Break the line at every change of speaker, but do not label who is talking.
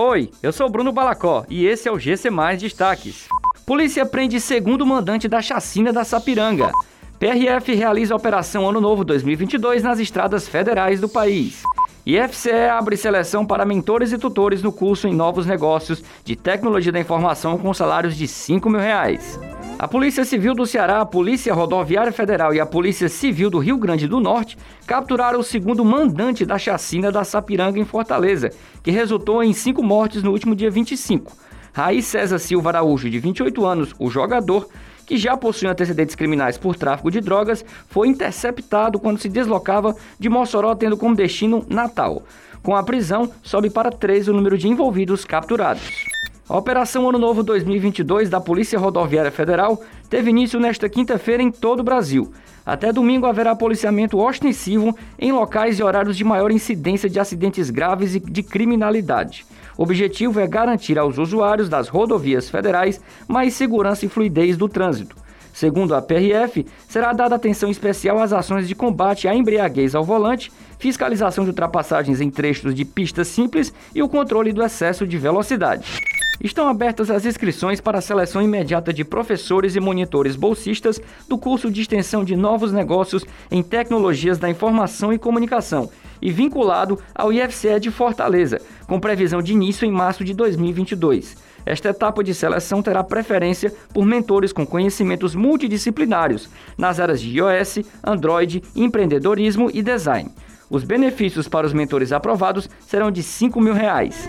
Oi, eu sou Bruno Balacó e esse é o GC Mais Destaques. Polícia prende segundo mandante da chacina da Sapiranga. PRF realiza a Operação Ano Novo 2022 nas estradas federais do país. E FCE abre seleção para mentores e tutores no curso em novos negócios de tecnologia da informação com salários de 5 mil reais. A Polícia Civil do Ceará, a Polícia Rodoviária Federal e a Polícia Civil do Rio Grande do Norte capturaram o segundo mandante da chacina da Sapiranga em Fortaleza, que resultou em cinco mortes no último dia 25. Raiz César Silva Araújo, de 28 anos, o jogador, que já possui antecedentes criminais por tráfico de drogas, foi interceptado quando se deslocava de Mossoró, tendo como destino Natal. Com a prisão, sobe para 13 o número de envolvidos capturados. A Operação Ano Novo 2022 da Polícia Rodoviária Federal teve início nesta quinta-feira em todo o Brasil. Até domingo haverá policiamento ostensivo em locais e horários de maior incidência de acidentes graves e de criminalidade. O objetivo é garantir aos usuários das rodovias federais mais segurança e fluidez do trânsito. Segundo a PRF, será dada atenção especial às ações de combate à embriaguez ao volante, fiscalização de ultrapassagens em trechos de pistas simples e o controle do excesso de velocidade. Estão abertas as inscrições para a seleção imediata de professores e monitores bolsistas do curso de extensão de novos negócios em tecnologias da informação e comunicação e vinculado ao IFCE de Fortaleza, com previsão de início em março de 2022. Esta etapa de seleção terá preferência por mentores com conhecimentos multidisciplinares nas áreas de iOS, Android, empreendedorismo e design. Os benefícios para os mentores aprovados serão de 5 mil reais.